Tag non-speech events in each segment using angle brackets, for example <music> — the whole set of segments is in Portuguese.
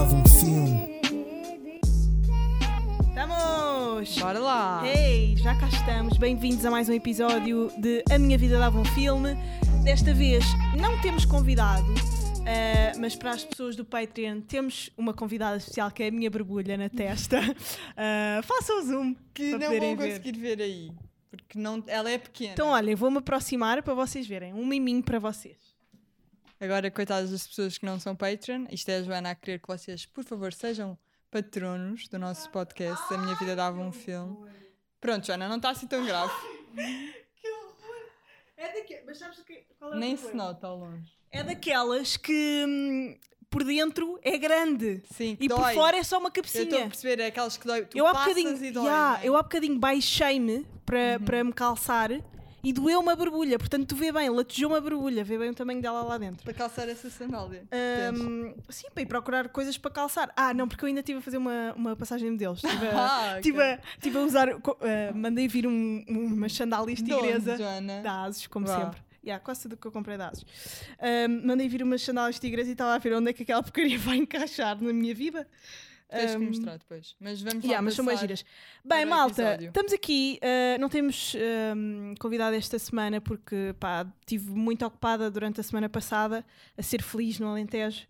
dava um filme. Estamos! Bora lá! Ei, já cá estamos. Bem-vindos a mais um episódio de A Minha Vida Dava um Filme. Desta vez não temos convidado, eh, mas para as pessoas do Patreon temos uma convidada especial que é a minha borbulha na testa. Uh, <laughs> faça o zoom. Que não vão ver. conseguir ver aí. Porque não, ela é pequena. Então, olhem, vou-me aproximar para vocês verem. Um miminho para vocês. Agora, coitadas das pessoas que não são Patreon, isto é a Joana a querer que vocês, por favor, sejam patronos do nosso podcast. A minha vida dava um filme. Pronto, Joana, não está assim tão grave. Que horror! É daquelas. Mas sabes que, qual é o Nem se nota ao longe. É daquelas que hum, por dentro é grande Sim, e por fora é só uma Eu estou a cabecinha. perceber, é aquelas que dói. Tu Eu há passas bocadinho, e dói. É? eu há bocadinho baixei-me para, para me calçar e doeu uma borbulha. Portanto, tu vê bem, latejou uma borbulha, vê bem o tamanho dela lá dentro. Para calçar essa sandália. Hum, sim, para ir procurar coisas para calçar. Ah, não, porque eu ainda estive a fazer uma, uma passagem de modelos. Estive a, <laughs> Ah, ok. tive a, tive a usar. ah, mandei vir um, umas sandálias tigresa da Asus, como Vá. sempre. Yeah, quase tudo que eu comprei da Asus. Hum, mandei vir umas sandálias tigres e estava a ver onde é que aquela porcaria <laughs> vai encaixar na minha vida. Tens que Hum, mostrar depois. Mas vamos lá Yeah, mas são passar. giras. Bem, malta, episódio. estamos aqui. uh, não temos um, convidado esta semana porque pá, estive muito ocupada durante a semana passada a ser feliz no Alentejo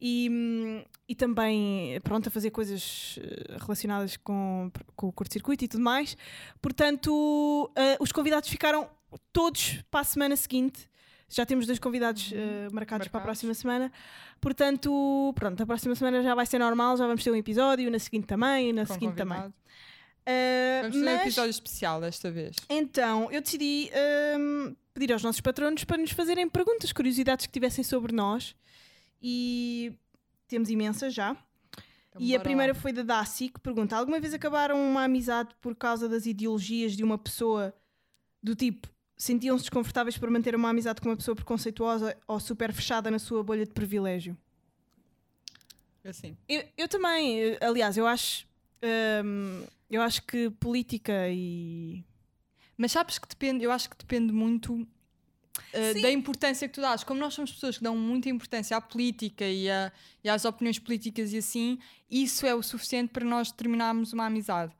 e, e também pronto a fazer coisas uh, relacionadas com, com o curto-circuito e tudo mais. Portanto, uh, os convidados ficaram todos para a semana seguinte. Já temos dois convidados uh, marcados para a Marcados. próxima semana. Portanto, pronto, a próxima semana já vai ser normal, já vamos ter um episódio, na seguinte também, na com seguinte também. convidado. Uh, Vamos fazer um mas, episódio especial desta vez. então, eu decidi um, pedir aos nossos patronos para nos fazerem perguntas, curiosidades que tivessem sobre nós. E temos imensas já. Então, e a primeira foi da Daci, que pergunta: Alguma vez acabaram uma amizade por causa das ideologias de uma pessoa do tipo. Sentiam-se desconfortáveis por manter uma amizade com uma pessoa preconceituosa ou super fechada na sua bolha de privilégio? Assim. Eu, eu também, aliás, eu acho. hum, eu acho que política e. Mas sabes que depende, eu acho que depende muito uh, da importância que tu dás. Como nós somos pessoas que dão muita importância à política e, a- e às opiniões políticas e assim, isso é o suficiente para nós terminarmos uma amizade.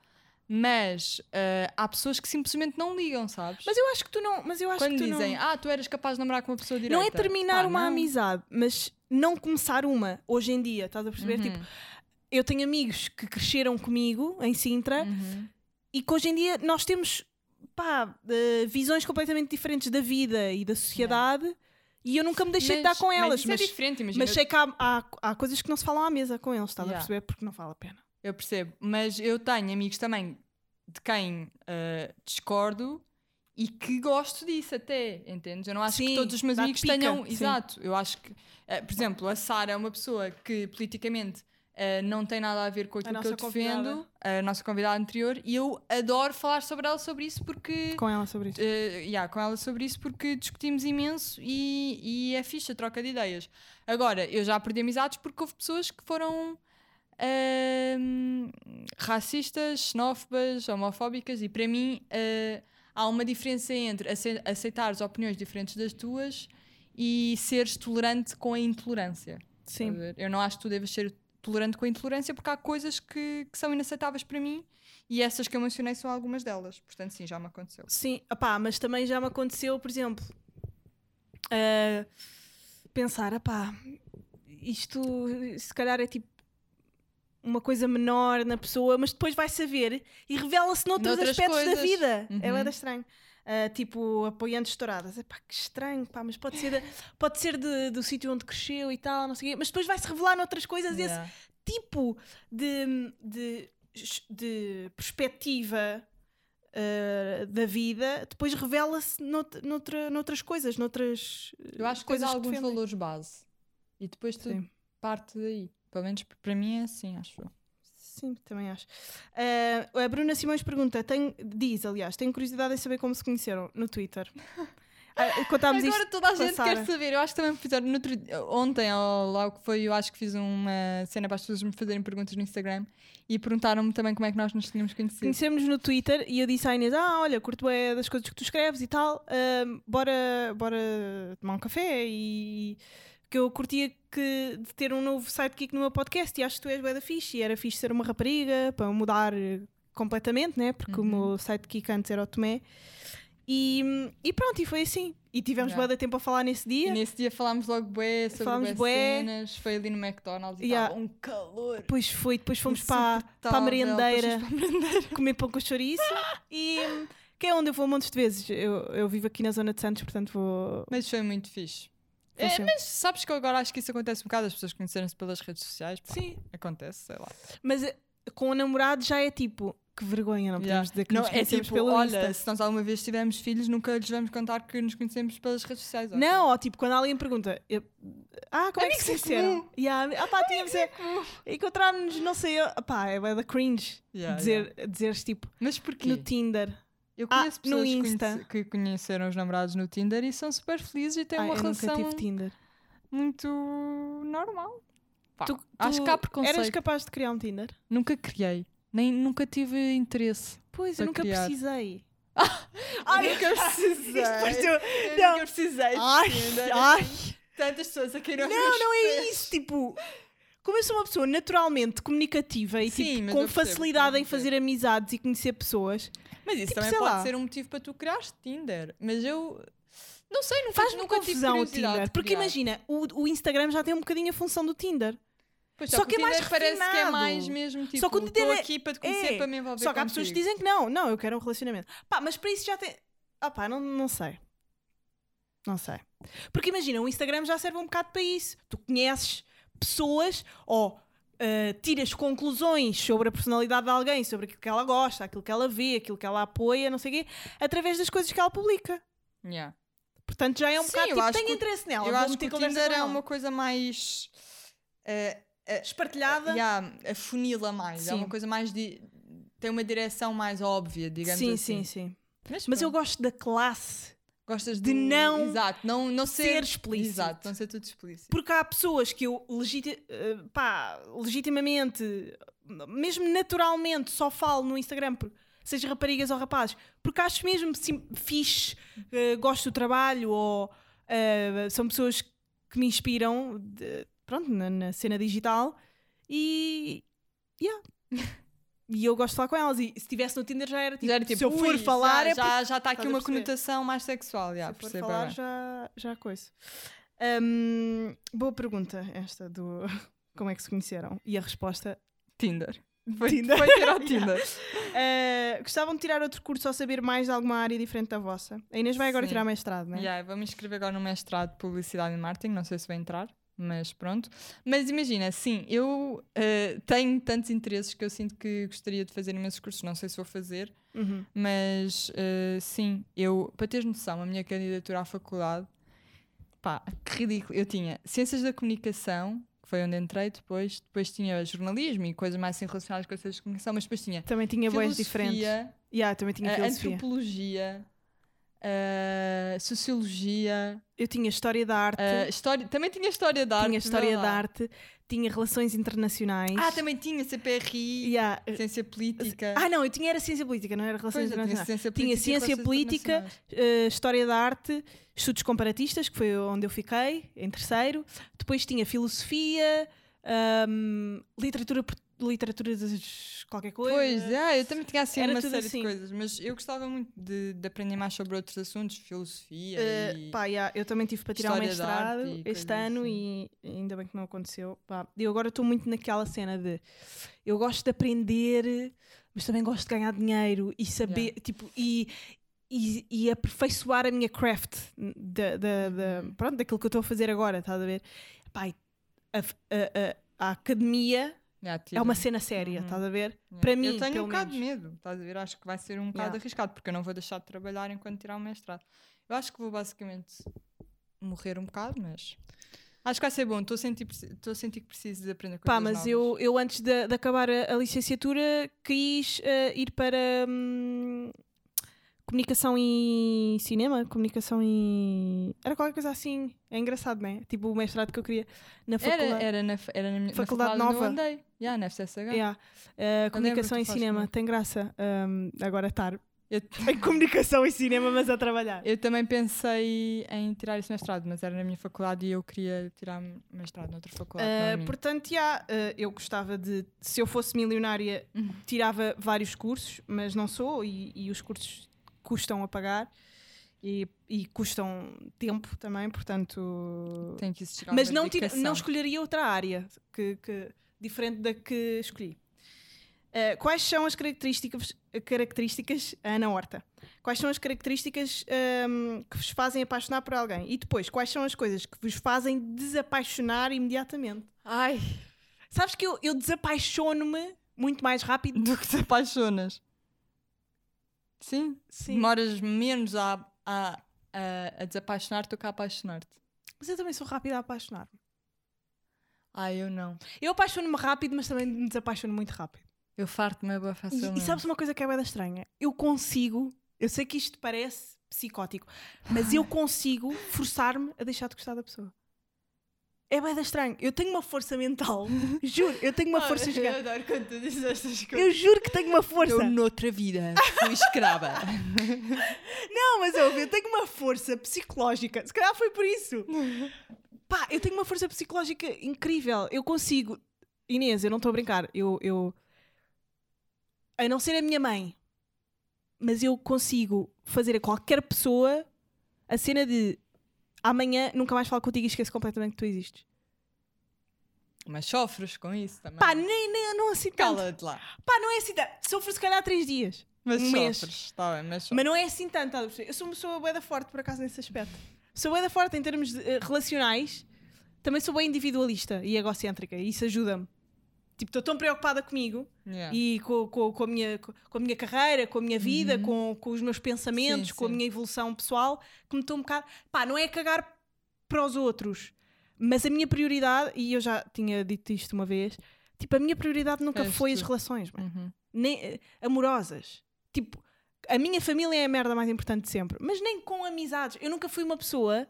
Mas uh, há pessoas que simplesmente não ligam, sabes? Mas eu acho que tu não. Mas eu acho Quando que tu dizem, não. ah, tu eras capaz de namorar com uma pessoa direita. não é terminar Pá, uma não. amizade, mas não começar uma hoje em dia, estás a perceber? Uhum. Tipo, eu tenho amigos que cresceram comigo em Sintra Uhum. e que hoje em dia nós temos pá, eh, visões completamente diferentes da vida e da sociedade e eu nunca me deixei de dar Mas- com elas. Mas, isso Mas, é diferente, imagina. mas sei que há, há, há coisas que não se falam à mesa com eles, estás Yeah. a perceber? Porque não vale a pena. Eu percebo, mas eu tenho amigos também de quem uh, discordo e que gosto disso até, entendes? Eu não acho Sim, que todos os meus amigos pica, tenham. sim. Exato, eu acho que, uh, por exemplo, a Sara é uma pessoa que politicamente uh, não tem nada a ver com aquilo que eu defendo, a nossa convidada anterior, e eu adoro falar sobre ela sobre isso porque. Com ela sobre isso. Uh, yeah, com ela sobre isso porque discutimos imenso e, e é fixe a troca de ideias. Agora, eu já perdi amizades porque houve pessoas que foram ahm, racistas, xenófobas, homofóbicas e para mim uh, há uma diferença entre ace- aceitares opiniões diferentes das tuas e seres tolerante com a intolerância. Sim. Eu não acho que tu devas ser tolerante com a intolerância porque há coisas que, que são inaceitáveis para mim e essas que eu mencionei são algumas delas. Portanto, sim, já me aconteceu. Sim, opá, mas também já me aconteceu, por exemplo, ah, pensar, opá, isto se calhar é tipo uma coisa menor na pessoa, mas depois vai saber e revela-se noutros Noutras aspectos da coisas. vida. Uhum. É bué da estranho. Ah, tipo, apoiantes estouradas. Epá, que estranho, pá, mas pode ser, da- pode ser de- do sítio onde cresceu e tal, não sei o quê, mas depois vai-se revelar noutras coisas esse Yeah. tipo de, de, de perspectiva uh, da vida depois revela-se nout- noutra, noutras coisas, noutras uh, Eu acho que coisas há alguns valores base e depois tudo Sim. parte daí. Pelo menos para mim é assim, acho eu. Sim, também acho. Uh, a Bruna Simões pergunta, tem, diz, aliás, tenho curiosidade em saber como se conheceram no Twitter. Ah, contámos Agora isto toda a gente Sara. quer saber. Eu acho que também fizeram outro- ontem, ou lá o que foi, eu acho que fiz uma cena para as pessoas me fazerem perguntas no Instagram e perguntaram-me também como é que nós nos tínhamos conhecido. Conhecemos-nos no Twitter e eu disse à Inês: Ah, olha, curto é das coisas que tu escreves e tal, ahm, bora, bora tomar um café e que eu curtia que, de ter um novo sidekick no meu podcast e acho que tu és bué da fixe e era fixe ser uma rapariga para mudar completamente, né? Porque Uhum. o meu sidekick antes era o Tomé. E, e pronto, e foi assim. E tivemos Yeah. bué tempo a falar nesse E dia. nesse dia falámos logo bué sobre Falámos bué cenas. Foi ali no McDonald's e Yeah. estava um calor. Depois foi, depois fomos para, para a merendeira comer pão com chouriço <laughs> e que é onde eu vou montes de vezes. Eu, eu vivo aqui na zona de Santos, portanto vou. Mas foi muito fixe. É, mas sabes que eu agora acho que isso acontece um bocado, as pessoas conhecerem-se pelas redes sociais. pá, Sim, Acontece, sei lá. mas eh, com o namorado já é tipo, que vergonha, não podemos Yeah. dizer que Não, nos é conhecemos tipo, pelo olha, Insta. se nós alguma vez tivermos filhos, nunca lhes vamos contar que nos conhecemos pelas redes sociais. Não, ou tipo, quando alguém pergunta, eu- ah, como é que se em conheceram? comum. Yeah, ah, pá, tínhamos é, encontrarmos, não sei, eu, pá, é bué da cringe Yeah, dizer, dizeres tipo Mas porquê? no Tinder. Eu Ah, conheço no pessoas conhece- que conheceram os namorados no Tinder e são super felizes e têm Ah, uma eu nunca relação tive Tinder. muito normal. Pá, Tu- acho tu que há preconceito. Eras capaz de criar um Tinder? Nunca criei. Nem, nunca tive interesse. Pois, eu nunca criar. precisei. <laughs> Ai, nunca <laughs> precisei. Isto Eu Não. nunca precisei. Ai, Tinder. ai. Tantas pessoas a quem não Não, não é isso. Tipo, como eu sou uma pessoa naturalmente comunicativa e Sim, tipo, com facilidade em fazer amizades e conhecer pessoas, Mas isso Tipo, também pode lá. ser um motivo para tu criares Tinder. Mas eu não sei, nunca, faz-me nunca tive confusão o curiosidade Tinder. de Porque imagina, o, o Instagram já tem um bocadinho a função do Tinder. Pois, só só, que é o mais parece que é refinado. mais mesmo tipo, Só que o Tinder é- aqui para te conhecer, é. para me envolver Só que há pessoas que dizem que não, não, eu quero um relacionamento. Pá, mas para isso já tem. Ah, pá, não, não sei. Não sei. Porque imagina, o Instagram já serve um bocado para isso. Tu conheces pessoas ou ah, tiras conclusões sobre a personalidade de alguém, sobre aquilo que ela gosta, aquilo que ela vê, aquilo que ela apoia, não sei o quê, através das coisas que ela publica. Yeah. Portanto, já é um Sim, bocado tipo, acho tenho que interesse nela. Eu acho que o Tinder é uma coisa mais. eh, eh, espartilhada. yeah, afunila mais. É Sim. uma coisa mais. De, tem uma direção mais óbvia, digamos sim, assim. sim, sim. Mas, Mas eu gosto da classe. Gostas de do- não Exato, não, não ser, ser explícito. Exato, não ser tudo explícito. Porque há pessoas que eu legiti eh, pá, legitimamente, mesmo naturalmente, só falo no Instagram, por- seja raparigas ou rapazes, porque acho mesmo sim, fixe, eh, gosto do trabalho, ou eh, são pessoas que me inspiram de- pronto, na, na cena digital e. Yeah. <laughs> E eu gosto de falar com elas. E se estivesse no Tinder já era tipo. Já era tipo, se eu for ui, falar, já, é já, já está aqui uma conotação mais sexual. Já, Se for percebo falar, já, já coisa. Hum, boa pergunta esta do <laughs> como é que se conheceram. E a resposta. Tinder. Foi, Tinder. foi ter ao <laughs> Tinder. Uh, gostavam de tirar outro curso ou saber mais de alguma área diferente da vossa? A Inês vai agora Sim. tirar mestrado, não é? Yeah, vou me inscrever agora no mestrado de Publicidade e Marketing, não sei se vai entrar, mas pronto. Mas imagina, sim, eu eh, tenho tantos interesses que eu sinto que gostaria de fazer imensos cursos, não sei se vou fazer, Uhum. mas eh, sim, eu, para teres noção, a minha candidatura à faculdade, pá, que ridículo, eu tinha Ciências da Comunicação, que foi onde entrei depois, depois tinha jornalismo e coisas mais assim relacionadas com as ciências da comunicação, mas depois tinha Também tinha boas diferentes. Yeah, também tinha eh, filosofia. antropologia, eh, sociologia, Eu tinha história da arte, eh, história, também tinha história da arte. tinha história da arte, tinha relações internacionais. Ah, também tinha CPRI, Yeah. ciência política. Ah, não, eu tinha era ciência política, não era relações Pois, eu tinha internacionais. ciência Tinha política. e ciência política, internacionais. Uh, História da Arte, Estudos Comparatistas, que foi onde eu fiquei, em terceiro. Depois tinha Filosofia, um, Literatura, por- literatura de qualquer coisa. Pois, é, eu também tinha assim Era uma série assim. de coisas, mas eu gostava muito de, de aprender mais sobre outros assuntos, filosofia Uh, e... pá, yeah, eu também tive para tirar o mestrado este ano assim. e ainda bem que não aconteceu. Pá, eu agora estou muito naquela cena de eu gosto de aprender, mas também gosto de ganhar dinheiro e saber, Yeah. tipo, e, e, e aperfeiçoar a minha craft da, da- Uhum. pronto, daquilo que eu estou a fazer agora, estás a ver? Pá, e a, a- a- a academia Yeah, é uma tive- cena séria, Uhum. estás a ver? Yeah. para mim, Eu tenho um bocado de medo, estás a ver? Acho que vai ser um bocado Yeah. arriscado, porque eu não vou deixar de trabalhar enquanto tirar o mestrado. Eu acho que vou basicamente morrer um bocado, mas acho que vai ser bom. Estou a sentir, estou a sentir que preciso de aprender coisas Pá, mas novas. eu, eu antes de, de acabar a, a licenciatura quis eh, ir para hum, comunicação e cinema, comunicação e. Era qualquer coisa assim. É engraçado, não é? Tipo o mestrado que eu queria na faculdade. Era, era, na, era na minha Faculdade faculdade Nova. onde eu andei. Yeah, na FCSH. Yeah. Eh, comunicação e cinema, tem graça. Hum, agora estar Eu, <laughs> Em comunicação e cinema, mas a trabalhar. eu também pensei em tirar esse mestrado, mas era na minha faculdade e eu queria tirar mestrado noutra faculdade. Uh, portanto, já, uh, eu gostava de, se eu fosse milionária, Uhum. tirava vários cursos, mas não sou e, e os cursos custam a pagar e, e custam tempo também, portanto. Tem que existir Mas não, tira- não escolheria outra área que, que- diferente da que escolhi. Uh, quais são as características, características Ana Horta? Quais são as características um, que vos fazem apaixonar por alguém? E depois, quais são as coisas que vos fazem desapaixonar imediatamente? Ai, Sabes que eu, eu desapaixono-me muito mais rápido? <laughs> do que te apaixonas. Sim, Sim. demoras menos a, a, a, a desapaixonar-te do que a apaixonar-te. Mas eu também sou rápida a apaixonar-me. Ai, eu não. Eu apaixono-me rápido, mas também me desapaixono muito rápido. Eu farto-me bem E, facilmente. e sabes uma coisa que é bem estranha? Eu consigo, eu sei que isto parece psicótico, mas eu consigo forçar-me a deixar de gostar da pessoa. É bem estranho. Eu tenho uma força mental, <laughs> juro, eu tenho uma força Eu gigante. adoro quando tu dizes estas coisas. Eu juro que tenho uma força. Eu, noutra vida, fui escrava. <laughs> Não, mas eu, eu tenho uma força psicológica. Se calhar foi por isso. Pá, eu tenho uma força psicológica incrível. Eu consigo. Inês, eu não estou a brincar. Eu, eu. A não ser a minha mãe. Mas eu consigo fazer a qualquer pessoa a cena de amanhã nunca mais falo contigo e esqueço completamente que tu existes. Mas sofres com isso também. Pá, nem, nem não assim tanto. Cala-te lá. Pá, não é assim tanto. Sofro se calhar três dias. Mas Um sofres. Tá bem, mas sofres. Mas não é assim tanto, perceber? Eu sou uma pessoa bué da forte, por acaso, nesse aspecto. Sou bué da forte em termos de, eh, relacionais. Também sou bem individualista e egocêntrica. E isso ajuda-me. Tipo, estou tão preocupada comigo Yeah. e com, com, com, a minha, com a minha carreira, com a minha vida, Uhum. com, com os meus pensamentos, Sim, com a sim. minha evolução pessoal, que me estou um bocado... Pá, não é cagar para os outros. Mas a minha prioridade, e eu já tinha dito isto uma vez, tipo, a minha prioridade nunca És foi as relações, Uhum. nem, amorosas. Tipo, a minha família é a merda mais importante de sempre. Mas nem com amizades. Eu nunca fui uma pessoa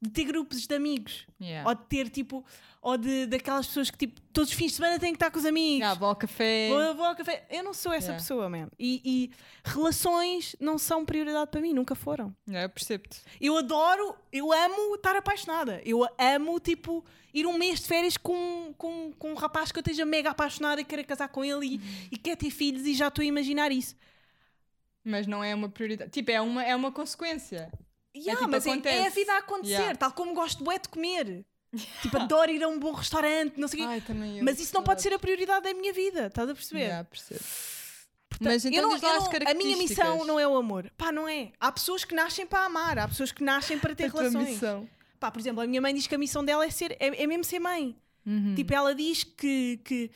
de ter grupos de amigos. Yeah. Ou de ter, tipo, ou de daquelas pessoas que, tipo, todos os fins de semana têm que estar com os amigos. Yeah, vou ao café. Vou, vou ao café. Eu não sou essa Yeah. pessoa, man. E, e relações não são prioridade para mim, nunca foram. Yeah, eu percebo-te. Eu adoro, eu amo estar apaixonada. Eu amo, tipo, ir um mês de férias com, com, com um rapaz que eu esteja mega apaixonada e queira casar com ele e, e quer ter filhos e já estou a imaginar isso. Mas não é uma prioridade. Tipo, é uma, é uma consequência. Yeah, tipo, mas é, é a vida a acontecer, Yeah. tal como gosto bué de comer. <laughs> Tipo, adoro ir a um bom restaurante, não sei o quê. Mas isso não pode ser a prioridade da minha vida, estás a perceber? Yeah, percebo. Portanto, Mas então eu não- eu a minha missão não é o amor. Pá, não é. Há pessoas que nascem para amar, há pessoas que nascem para ter <laughs> A relações. missão. Pá, por exemplo, a minha mãe diz que a missão dela é ser, é, é mesmo ser mãe. Uhum. Tipo, ela diz que- que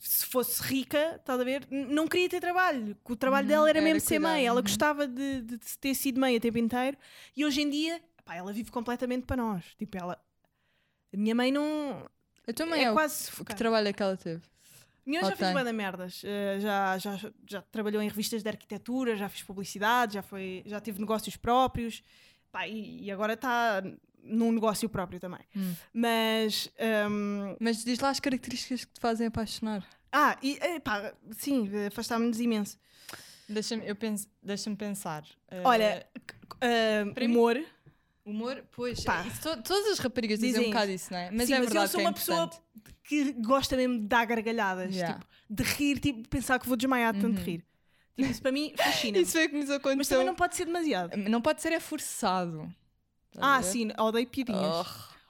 se fosse rica, estás a ver, não queria ter trabalho. Que o trabalho Uhum, dela era, era mesmo ser cuidar, mãe. Ela uhum. gostava de, de ter sido mãe o tempo inteiro. E hoje em dia, pá, ela vive completamente para nós. Tipo, ela. A minha mãe não. Eu também é é, o quase que sufocante. trabalho é que ela teve. Minha mãe já fez de merdas. Eh, já, já, já trabalhou em revistas de arquitetura, já fez publicidade, já, foi, já teve negócios próprios. Pá, e, e agora está num negócio próprio também. Hum. Mas. ehm, Mas diz lá as características que te fazem apaixonar. ah, e, eh, pá, sim, afastámos-nos imenso. Deixa-me eu penso, deixa pensar. Eh, Olha, eh, mim- humor. humor, pois. Pá. isso to- todas as raparigas dizem, Dizem um bocado isso, não é? Mas Sim, é mas eu verdade sou que é uma pessoa importante. que gosta mesmo de dar gargalhadas. Yeah. Tipo, de rir, tipo, pensar que vou desmaiar de tanto Uhum. rir. Tipo, isso para mim <laughs> fascina. Isso foi o que nos Mas aconteceu. também não pode ser demasiado. Não pode ser é forçado. Ah, sim, odeio piadinhas.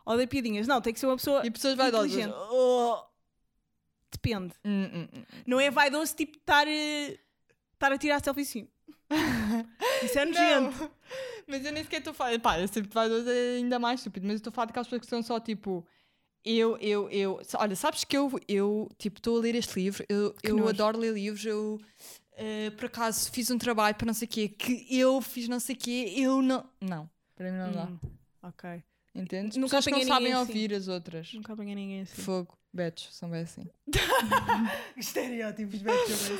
Oh. Odeio piadinhas. Não, tem que ser uma pessoa E pessoas vaidosas. inteligente. Oh. Depende. Hum, hum. Não é vaidoso tipo estar eh, estar a tirar selfie assim. <laughs> Isso é nojento. Mas eu nem sequer estou a falar. Pá, esse tipo vaidoso é ainda mais estúpido. Mas eu estou a falar daquelas pessoas que são só tipo. Eu, eu, eu. Olha, sabes que eu, eu tipo, estou a ler este livro. Eu, Que eu nojo. adoro ler livros. Eu, eh, por acaso, fiz um trabalho para não sei o quê. Que eu fiz não sei o quê. Eu não. Não. Para mim não dá. Hum, ok. Entendes? Nunca Pessoas que não sabem assim. ouvir as outras. Nunca apanhei ninguém assim. Fogo. Betos, são bem assim. <laughs> Estereótipos, velho, assim.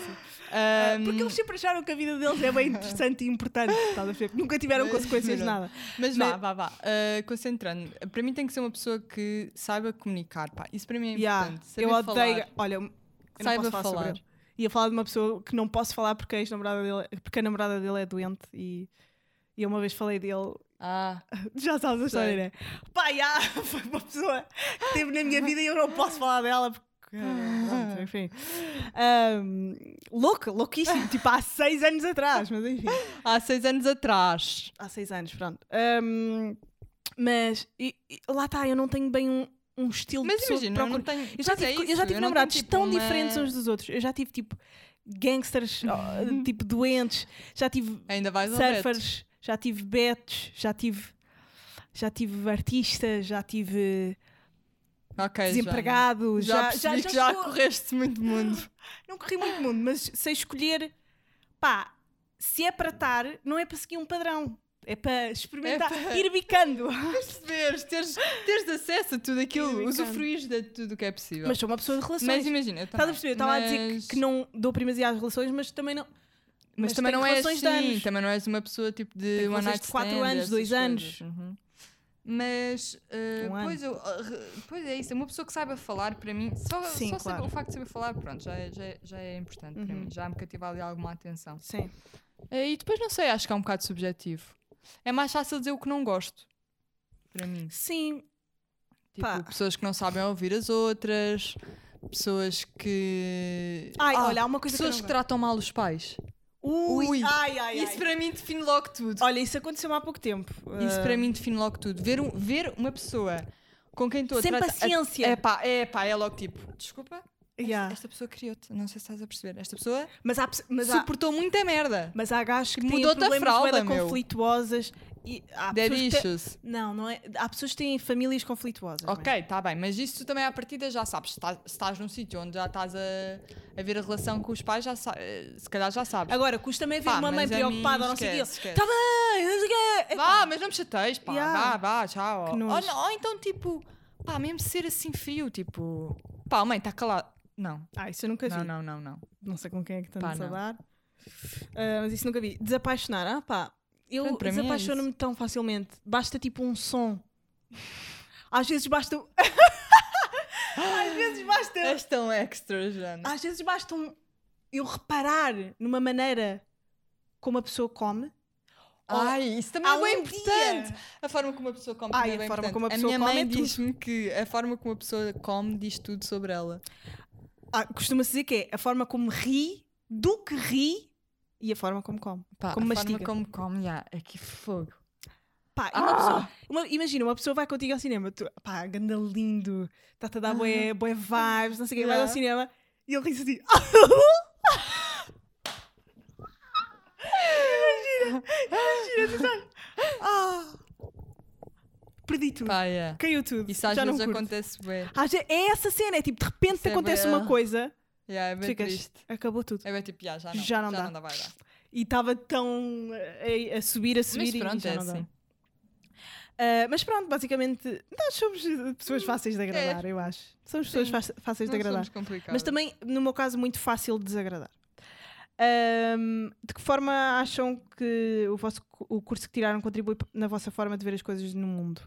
Ahm, Porque eles sempre acharam que a vida deles é bem <laughs> interessante e importante. Estás a ver? Nunca tiveram Mas- consequências de nada. Mas Mas- vá, vá, vá. Uh, concentrando. Para mim tem que ser uma pessoa que saiba comunicar. Pá. Isso para mim é Yeah, importante. Saber eu odeio. falar. Olha, eu não Saiba posso falar, falar. Ia falar de uma pessoa que não posso falar porque a, namorada dele, porque a namorada dele é doente e, e eu uma vez falei dele. Ah, <laughs> Já sabes a história, né? Pá, já, <laughs> foi uma pessoa que esteve na minha vida e eu não posso falar dela porque. pronto, <laughs> enfim. Ahm, louco, louquíssimo. tipo, há seis anos atrás, mas enfim. há seis anos atrás. Há seis anos, pronto. Ahm, mas e- e lá está, eu não tenho bem um, um estilo Mas de pessoa imagina, eu procuro. tenho. Eu já é tive, eu isso, já tive não namorados tenho, tipo, tão uma- diferentes uns dos outros. Eu já tive tipo gangsters, tipo doentes, já tive Ainda vais surfers, já tive betos, já tive já tive artistas, já tive Ok, já. Já, já, que já estou- correste muito mundo. <laughs> Não corri muito mundo, mas sei escolher pá, se é para estar, não é para seguir um padrão. É para experimentar, É para- ir bicando. <laughs> Perceberes, teres, teres acesso a tudo aquilo, usufruís de tudo o que é possível. Mas sou uma pessoa de relações. Mas imagina, eu Estás a perceber? Eu estava a dizer Mas- que, que não dou primazia às relações, mas também não. Mas, também não é assim, anos. também não és uma pessoa tipo de Tenho one night de quatro stand, anos, essas dois anos. coisas. Uhum. Mas, uh, Um pois, eu, uh, pois é isso, uma pessoa que saiba falar para mim, só, Sim, só saber- claro. o facto de saber falar, pronto, já é, já é, já é importante para Uhum. mim, já me cativa ali alguma atenção. Sim. Uh, e depois não sei, acho que é um bocado subjetivo. É mais fácil dizer o que não gosto, para mim. Sim. Tipo, Pá. pessoas que não sabem ouvir as outras, pessoas que. Ai, Ah, olha, há uma coisa pessoas que que tratam mal os pais. Ui, Ui, ai, ai, Isso ai. para mim define logo tudo. Olha, isso aconteceu há pouco tempo. Isso Ah, para mim define logo tudo. Ver, um- ver uma pessoa com quem estou a Sem paciência. É pá, é pá, é logo tipo, desculpa, yeah. esta pessoa criou-te, não sei se estás a perceber. Esta pessoa Mas há, mas há, suportou muita merda. mas há gajos que têm Mudou-te a problemas fralda, meu. conflituosas. E há Dead que têm- issues. Não, não é. Há pessoas que têm famílias conflituosas. Ok, está bem, mas isso tu também à partida já sabes. Se estás, num sítio onde já estás a, a ver a relação com os pais, já eh, se calhar já sabes. Agora, custa-me ver Pá, uma mãe preocupada ou não sei o. Está bem, não sei o quê. Vá, mas não me chateias, pá. Yeah. Vá, vá, tchau. Que Ou, não- ou então, tipo, pá, mesmo ser assim frio, tipo, pá, mãe, está calado. Não, Ah, isso eu nunca vi. não, Não, não, não, não. sei com quem é que estamos a dar. Ah, mas isso nunca vi. Desapaixonar, ah pá. Eu é desapaixono-me tão facilmente. Basta tipo um som. Às vezes basta. <laughs> Às vezes basta. És tão extra, Jana. Às vezes basta um- eu reparar numa maneira como a pessoa come. Ai, isso também há é bem um importante. dia- A forma como a pessoa come Ai, também é a bem forma importante. como a pessoa minha come mãe é diz-me que a forma como a pessoa come diz tudo sobre ela. Ah, Costuma-se dizer que é a forma como ri, do que ri e a forma como come. Pá, Como a mastiga. forma como come, já, é que fogo. Pá, e uma Ah! pessoa, uma- imagina, uma pessoa vai contigo ao cinema, tu, pá, ganda lindo, está-te a dar bué, bué vibes, não sei o quê, vai ao Yeah. cinema e ele ri-se assim. <laughs> imagina, imagina, tu estás. Ah, perdi tudo, Pá, yeah. caiu tudo. Isso às já não vezes curto. acontece bem. Às ve- É essa cena, é tipo, de repente Isso é acontece bué- uma coisa, Yeah, é bem ficas, triste. acabou tudo. É bem tipo, já, já não, Já não dá. vai dar. E estava tão eh, a, a subir, a subir Mas e pronto, já é não dá. assim. Ah, mas pronto, basicamente, nós somos pessoas fáceis de agradar, eu acho. Somos pessoas Sim. fáceis- de Não agradar. Mas também, no meu caso, muito fácil de desagradar. Ahm, de que forma acham que o, vosso, o curso que tiraram contribui na vossa forma de ver as coisas no mundo?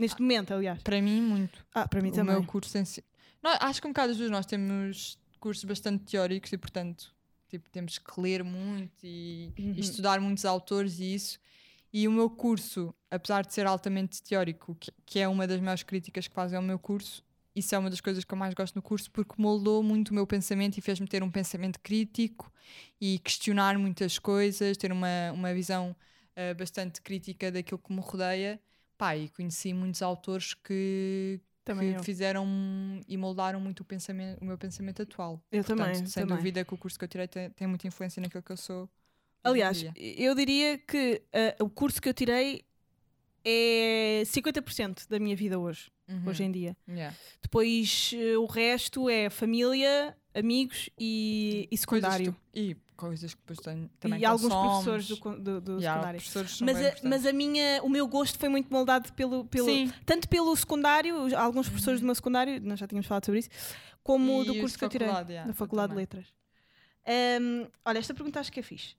Neste momento, aliás. Para mim, muito. Ah, para mim o também. meu curso em si. Nós- acho que um bocado os dois nós temos cursos bastante teóricos e, portanto, tipo, temos que ler muito e, e Uhum. estudar muitos autores e isso. E o meu curso, apesar de ser altamente teórico, que, que é uma das maiores críticas que fazem ao meu curso, isso é uma das coisas que eu mais gosto no curso porque moldou muito o meu pensamento e fez-me ter um pensamento crítico e questionar muitas coisas, ter uma, uma visão ah, bastante crítica daquilo que me rodeia. Pá, e conheci muitos autores que, Também que eu. fizeram e moldaram muito o, pensamento, o meu pensamento atual. Eu Portanto, também. sem também. dúvida que o curso que eu tirei tem, tem muita influência naquilo que eu sou. Aliás, eu diria que ah, o curso que eu tirei é 50% da minha vida hoje, Uhum. hoje em dia. Yeah. Depois eh, o resto é família, amigos e, e secundário. e coisas que depois tenho, também e alguns professores do, do, do secundário. Mas a, mas a minha, o meu gosto foi muito moldado pelo, pelo Sim, tanto pelo secundário, alguns professores do meu secundário, nós já tínhamos falado sobre isso, como E do curso que eu tirei, yeah, da eu Faculdade de. Letras. Ahm, olha, esta pergunta acho que é fixe.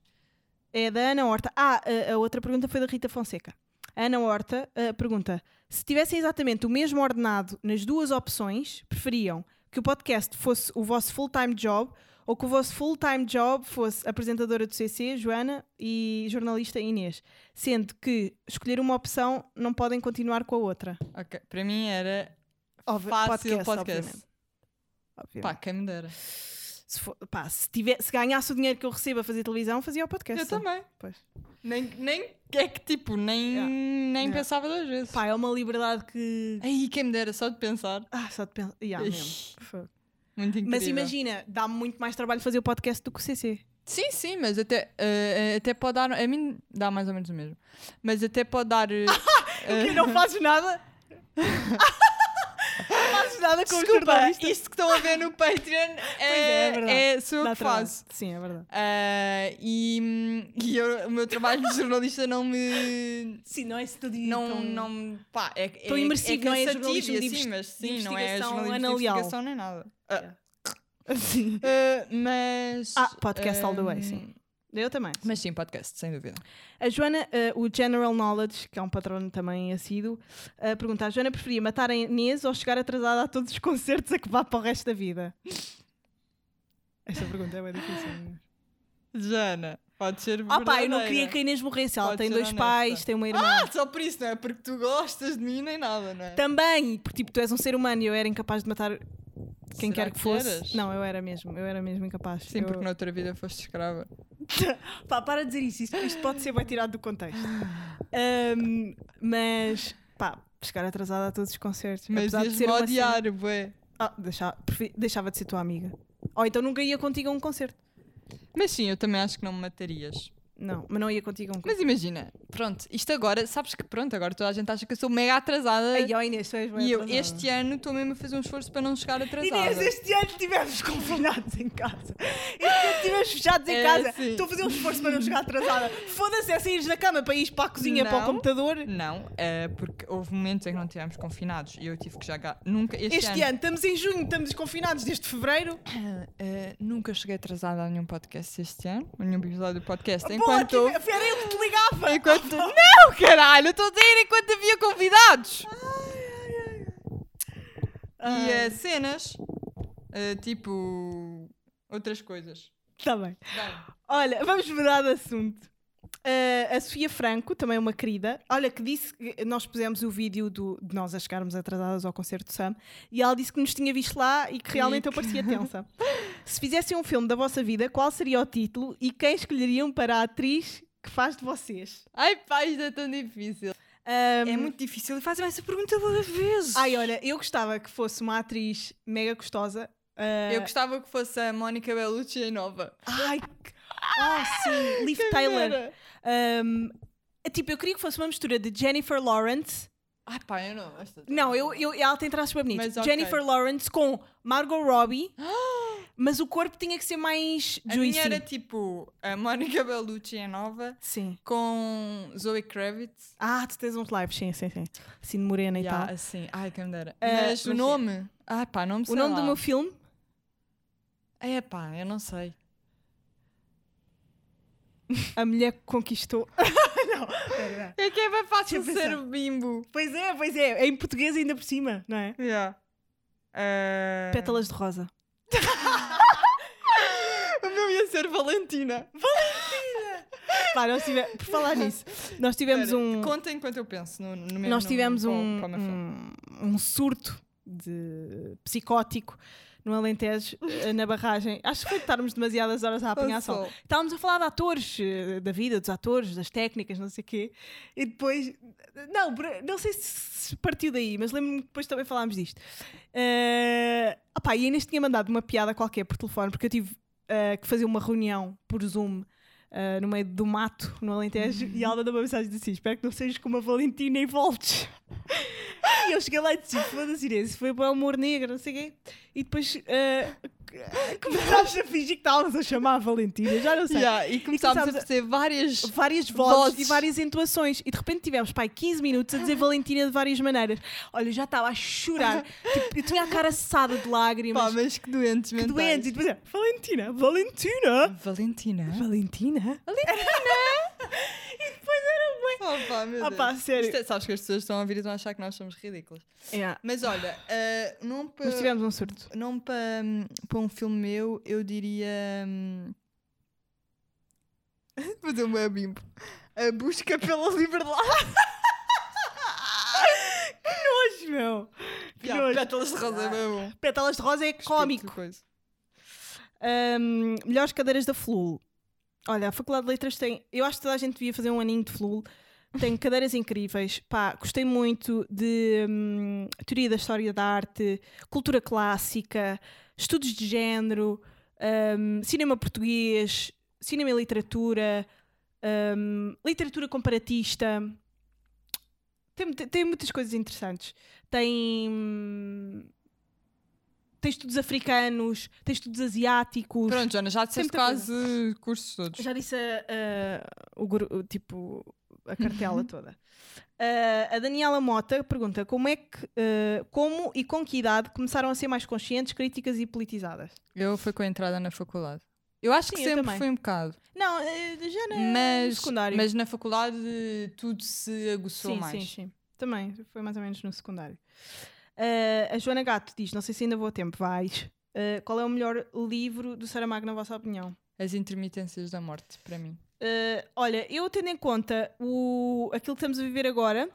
É da Ana Horta. Ah, a, a outra pergunta foi da Rita Fonseca. A Ana Horta ah, pergunta: se tivessem exatamente o mesmo ordenado nas duas opções, preferiam que o podcast fosse o vosso full-time job ou que o vosso full-time job fosse apresentadora do CC, Joana, e jornalista Inês, sendo que escolher uma opção não podem continuar com a outra. Ok, para mim era Óbvio, fácil podcast. Obviamente. Pá, quem me dera. Se, for- pá, se, tiver- se ganhasse o dinheiro que eu recebo a fazer televisão, fazia o podcast. Eu também. Pois. Nem, nem é que tipo, nem, Yeah. nem Yeah. pensava duas vezes. Pá, é uma liberdade que. Aí, quem me dera, só de pensar. Ah, só de pensar. Yeah, mesmo. Muito incrível. Mas imagina, dá-me muito mais trabalho fazer o podcast do que o CC. Sim, sim, mas até, eh, até pode dar. A mim dá mais ou menos o mesmo. Mas até pode dar. eh, <laughs> eh, E não fazes nada? <laughs> não fazes nada com Desculpa, jornalistas? isto que estão a ver no Patreon <laughs> é, é é, é, sou eu que trabalho. faço. Sim, é verdade. Ah, e e eu- o meu trabalho de jornalista não me. Sim, não é isso tudo Não, não, pá, é, Tão é, imersivo, não é jornalismo de assim, mas de sim, não é jornalismo de investigação nem nada. Ah, <laughs> Sim. ah, mas. Ah, podcast all the way, sim. Eu também. Mas sim, podcast, sem dúvida. A Joana, eh, o General Knowledge, que é um patrono também assíduo, eh, pergunta: a Joana preferia matar a Inês ou chegar atrasada a todos os concertos a que vá para o resto da vida? Esta pergunta é bem difícil. é? Jana, pode ser Ah, pá, eu não queria que a Inês morresse. Ela Pode tem dois honesta. pais, tem uma irmã. Ah, só por isso, não é porque tu gostas de mim nem nada, não é? Também, porque tipo, tu és um ser humano e eu era incapaz de matar quem Será quer que, fosse. eras? Não, eu era mesmo, eu era mesmo incapaz. Sim, Eu- porque noutra vida foste escrava. <laughs> Pá, para de dizer isso, isto, isto pode ser bem tirado do contexto. Ahm, mas, pá, chegar atrasada a todos os concertos. Mas ias-me odiar, cena- bué. Ah, deixava, deixava de ser tua amiga. Ou então nunca ia contigo a um concerto. Mas sim, eu também acho que não me matarias. Não, mas não ia contigo a um Mas imagina, pronto, isto agora, sabes que pronto, agora toda a gente acha que eu sou mega atrasada. Ai, ó Inês, tu és e eu atrasada. este ano estou mesmo a fazer um esforço para não chegar atrasada. Inês, este ano estivemos confinados em casa. Este ano estivemos fechados em É casa. Estou a fazer um esforço para não chegar atrasada. Foda-se, é sair da cama para ir para a cozinha, para o Não. computador. Não, é porque houve momentos em que não estivemos confinados e eu tive que jogar. Nunca, este, Este ano, estamos em junho, estamos confinados desde fevereiro. Ah, ah, nunca cheguei atrasada a nenhum podcast este ano, a nenhum episódio do podcast. Pô, Enquanto. tive- era eu que te ligava. enquanto <laughs> não, caralho, eu estou a dizer enquanto havia convidados. Ah, E eh, cenas, ah, tipo. outras coisas. Tá bem. Bem, Olha, vamos mudar de assunto. Ah, a Sofia Franco, também uma querida, olha, que disse que nós pusemos o vídeo do, de nós a chegarmos atrasadas ao concerto do Sam e ela disse que nos tinha visto lá e que realmente eu parecia <laughs> tensa. Se fizessem um filme da vossa vida, qual seria o título e quem escolheriam para a atriz que faz de vocês? Ai, pá, isto é tão difícil. Ahm, É muito difícil e fazem essa pergunta duas vezes. Ai, olha, eu gostava que fosse uma atriz mega gostosa. ah, Eu gostava que fosse a Mónica Bellucci em nova. Ai, que- ah, sim, Liv Taylor. Um, é tipo, eu queria que fosse uma mistura de Jennifer Lawrence. Ai, pá, eu não. esta- Não, eu, eu, ela tem traços bem bonitos. Mas. Jennifer Lawrence com Margot Robbie, <gasps> mas o corpo tinha que ser mais A juicy. minha era tipo a Mónica <laughs> Bellucci em nova Sim. com Zoe Kravitz. Ah, tu tens uns lives, sim, sim, sim. Assim de morena e Yeah, tal. assim, ai, quem me dera. Eh, mas o nome? Ai, pá, não me sei O nome lá. do meu filme? É, pá, eu não sei. A Mulher que Conquistou. <laughs> não, pera. É que é bem fácil Deixa eu ser pensar. o bimbo. Pois é, pois é. É em português ainda por cima, não é? Yeah. Eh, Pétalas de rosa. <laughs> O meu ia ser Valentina. <laughs> Pá, nós tive... Por falar nisso, nós tivemos Espera, um. Conta enquanto eu penso no, no mesmo Nós tivemos no- um, para o meu filme. um, um surto de psicótico no Alentejo, eh, na barragem. Acho que foi de estarmos demasiadas horas a apanhar sol. Estávamos a falar de atores, eh, da vida dos atores, das técnicas, não sei o quê. E depois. Não, não sei se partiu daí, mas lembro-me que depois também falámos disto. Uh, opá, e a Inês tinha mandado uma piada qualquer por telefone, porque eu tive eh, que fazer uma reunião por Zoom. Eh, no meio do mato, no Alentejo, e ela mandou uma mensagem e disse assim: Espero que não sejas como a Valentina e voltes. <laughs> e eu cheguei lá e disse: Foda-se, Inês, foi para o humor negro, não sei o quê. E depois eh, <laughs> começámos a fingir que estávamos a chamar a Valentina, já não sei. Yeah, e começámos a fazer várias. Várias vozes, Vozes. e várias entoações. E de repente tivemos, pai, 15 minutos a dizer Valentina de várias maneiras. Olha, eu já estava a chorar. <laughs> tipo, eu tinha a cara assada de lágrimas. Pá, mas que doentes que mentais. doentes. E depois é, Valentina, Valentina. Valentina? Valentina? e <laughs> pá, meu Ah Deus. pá, sério. Isto é- sabes que as pessoas estão a vir e estão a achar que nós somos ridículos. Yeah. Mas olha, eh, não para Mas tivemos um surto. não para para um filme meu, eu diria. hum, <laughs> Fazer uma bimbo. A busca pela liberdade. <laughs> Nojo, meu. Que Yeah, nojo. pétalas de rosa é bem bom. Pétalas de rosa é cómico. Ahm, melhores cadeiras da FLUL. Olha, a Faculdade de Letras tem. Eu acho que toda a gente devia fazer um aninho de FLUL. Tem cadeiras incríveis. Pá, gostei muito de hum, teoria da história da arte, cultura clássica, estudos de género, hum, cinema português, cinema e literatura, hum, literatura comparatista. Tem, tem, muitas coisas interessantes. Tem. hum, Tem estudos africanos, tem estudos asiáticos. Pronto, Joana, já disseste quase cursos todos. Já disse gru- o tipo a cartela toda. Ah, a Daniela Mota pergunta como é que ah, como e com que idade começaram a ser mais conscientes, críticas e politizadas? Eu fui com a entrada na faculdade. Eu acho que Sim, eu sempre também. foi um bocado. Não, eh, já na, no Mas, secundário. mas na faculdade tudo se aguçou sim, mais. sim, sim. Também foi mais ou menos no secundário. Ah, a Joana Gato diz, não sei se ainda vou a tempo, vais. Ah, qual é o melhor livro do Saramago na vossa opinião? As intermitências da morte, para mim. Uh, olha, eu tendo em conta o, aquilo que estamos a viver agora,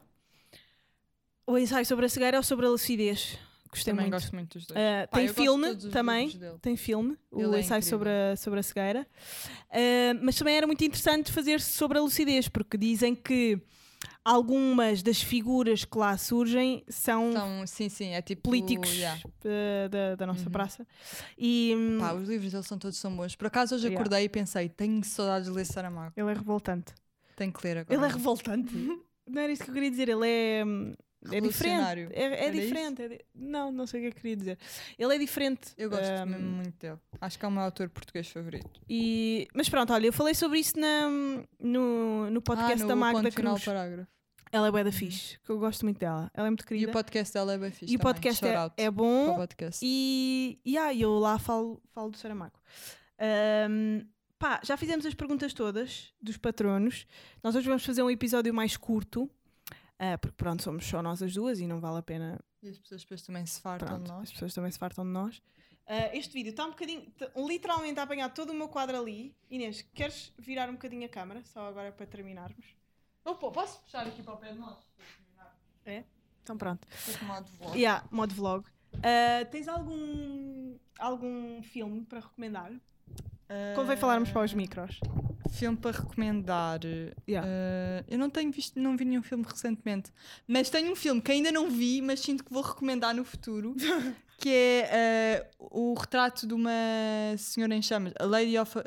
o ensaio sobre a cegueira ou sobre a lucidez. Gostei Também muito. gosto muito dos dois. Uh, Pá, tem filme também. Tem filme, o Ele é ensaio incrível. sobre a, sobre a cegueira. Uh, mas também era muito interessante fazer sobre a lucidez, porque dizem que algumas das figuras que lá surgem são Então, sim, sim, é tipo. políticos yeah. uh, da, da nossa Uhum. praça. E hum, Pá, os livros dele são todos são bons. Por acaso hoje Yeah. acordei e pensei, tenho saudades de ler Saramago. ele é revoltante. Tenho que ler agora. Ele é revoltante. <laughs> Não era isso que eu queria dizer. Ele é. É diferente. É, é diferente. é di- Não, não sei o que é que queria dizer. Ele é diferente. Eu gosto hum, mesmo muito dele. Acho que é o meu autor português favorito. e... Mas pronto, olha, eu falei sobre isso na, no, no podcast ah, no da Magda Cruz. parágrafo. Ela é bué da fixe, que eu gosto muito dela. Ela é muito E querida. o podcast dela é bem fixe E o podcast é, é bom. podcast. E, e ah, eu lá falo, falo do Saramago. Ahm, pá, já fizemos as perguntas todas dos patronos. Nós hoje vamos fazer um episódio mais curto. Ah, porque pronto, somos só nós as duas e não vale a pena E as pessoas depois também se fartam Pronto, de as nós. pessoas também se fartam de nós. Ah, este vídeo está um bocadinho, tá literalmente a apanhar todo o meu quadro ali. Inês, queres virar um bocadinho a câmara? Só agora para terminarmos. Opa, posso puxar aqui para o pé de nós? Então pronto. Modo vlog. Yeah, modo vlog. Ah, tens algum, algum filme para recomendar? Convém falarmos para os micros. Filme para recomendar. Yeah. Uh, eu não tenho visto, não vi nenhum filme recentemente, mas tenho um filme que ainda não vi, mas sinto que vou recomendar no futuro, <laughs> que é uh, o retrato de uma senhora em chamas, a Lady of uh,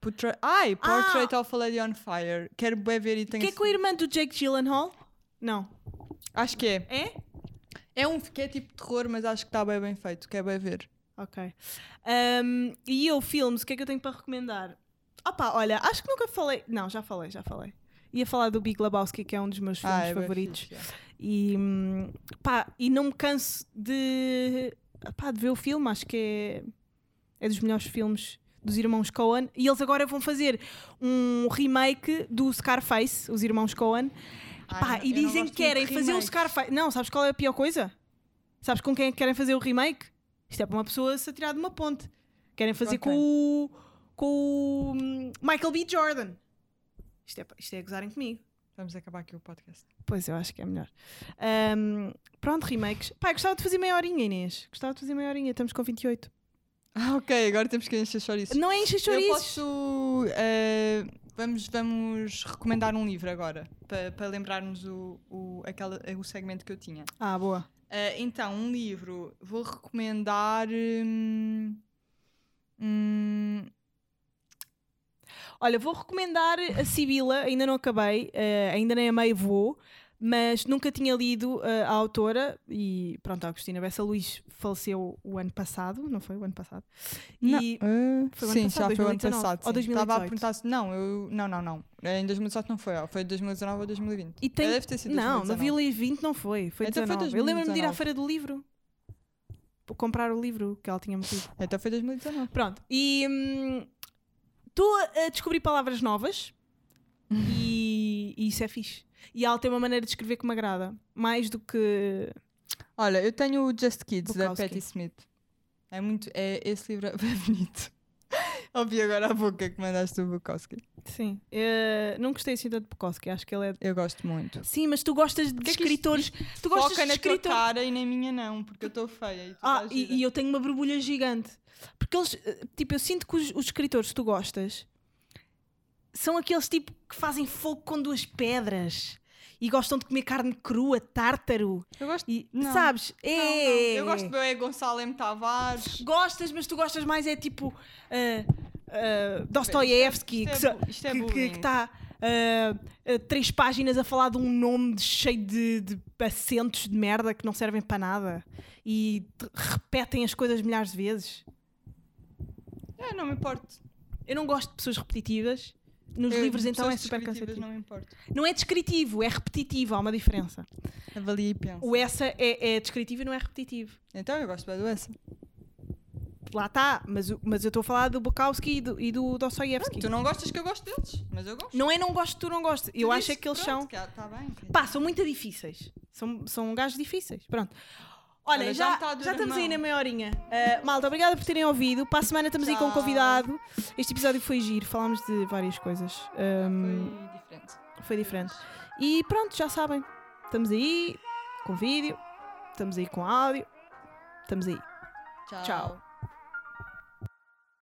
Portrait, ai, Portrait of a Lady on Fire. Quero bem ver e tenho Que é com a irmã do Jake Gyllenhaal? Não. Acho que é. É? É um que é tipo terror, mas acho que está bem bem feito. Quero bem ver. Ok. Ahm, e eu, filmes, o que é que eu tenho para recomendar? Opa, olha, acho que nunca falei. Não, já falei, já falei. Ia falar do Big Lebowski, que é um dos meus filmes ah, é favoritos. fixe, yeah. E, hum, pá, e não me canso de, pá, de ver o filme, acho que é, é dos melhores filmes dos irmãos Coen. E eles agora vão fazer um remake do Scarface, os irmãos Coen. Ai, Pá, e dizem que querem fazer o. Scarface. Não, sabes qual é a pior coisa? Sabes com quem é que querem fazer o remake? Isto é para uma pessoa se atirar de uma ponte. Querem fazer Com com o, com o hum, Michael B. Jordan. Isto é, isto é gozarem comigo. Vamos acabar aqui o podcast. Pois, eu acho que é melhor. Ahm, pronto, remakes. Pá, eu gostava de fazer meia horinha, Inês. Gostava de fazer meia horinha. Estamos com 28. <laughs> Ah, ok, agora temos que encher chouriços. Não é encher Eu chouriços. posso. eh, vamos, vamos recomendar um livro agora, para para lembrarmos o, o, aquela, o segmento que eu tinha. Ah, boa. Eh, então, um livro, vou recomendar. hum, hum, Olha, vou recomendar a Sibila. Ainda não acabei. eh, ainda nem a meio vou. Mas nunca tinha lido eh, a autora. E pronto, a Agostina Bessa Luís faleceu o ano passado. Não foi o ano passado? E... não, eh, foi o ano sim, passado, já foi o ano 2019, passado. ou sim. Estava a 2018? perguntar se. Não, eu, não, não, não. Em 2018 não foi, ó, foi 2019 ou 2020. E tem... Deve ter sido Não, 2019. no Vila 20 não foi. Foi Então foi 19. Eu lembro-me de ir à 2019. feira do livro. Comprar o livro que ela tinha metido. Então foi 2019. Pronto, e hum, estou a descobrir palavras novas e, <laughs> E, e isso é fixe. E ela tem uma maneira de escrever que me agrada. Mais do que. Olha, eu tenho o Just Kids da Bukowski. Patti Smith. É muito. É, esse livro é <laughs> bonito. Ouvi agora a boca que mandaste do Bukowski. Sim. Eh, não gostei assim tanto de Bukowski. Acho que ele é. Eu gosto muito. Sim, mas tu gostas de que é que escritores. <laughs> tu gostas Foca de na tua escritores. cara e na minha não, porque eu estou feia. E Ah, e, e eu tenho uma borbulha gigante. Porque eles, eh, tipo, eu sinto que os, os escritores que tu gostas são aqueles tipo que fazem fogo com duas pedras e gostam de comer carne crua, tártaro. Eu gosto. E, Não. sabes? Não, não. É. Eu gosto do é Gonçalo M. Tavares. Gostas, mas tu gostas mais é tipo uh, uh, Dostoiévski, é é que- bullying. está três páginas a falar de um nome de- cheio de, de acentos de merda que não servem para nada e te- repetem as coisas milhares de vezes. É, não me importo. Eu não gosto de pessoas repetitivas. Nos Eu- livros, então, é super cansativo. Não me importo. Não é descritivo, é repetitivo, há uma diferença. Avalia e pensa. O essa é, é descritivo e não é repetitivo. Então eu gosto bem do essa. Lá está, mas, mas eu estou a falar do Bukowski e do, e do Dostoiévski. Tu não gostas que eu gosto deles, mas eu gosto. Não é não gosto, tu não gostas. Eu Tu acho é que eles pronto, são. que Tá bem. filho. Pá, são muito difíceis. São, são gajos difíceis. Pronto. Olha, Olha, já já, tá já estamos aí na meia horinha. Uh, malta, obrigada por terem ouvido. Para a semana estamos aí com um Tchau. convidado. Este episódio foi giro, falámos de várias coisas. Um, Foi diferente. foi diferente. E pronto, já sabem. Estamos aí com vídeo, estamos aí com áudio. Estamos aí. Tchau. Tchau.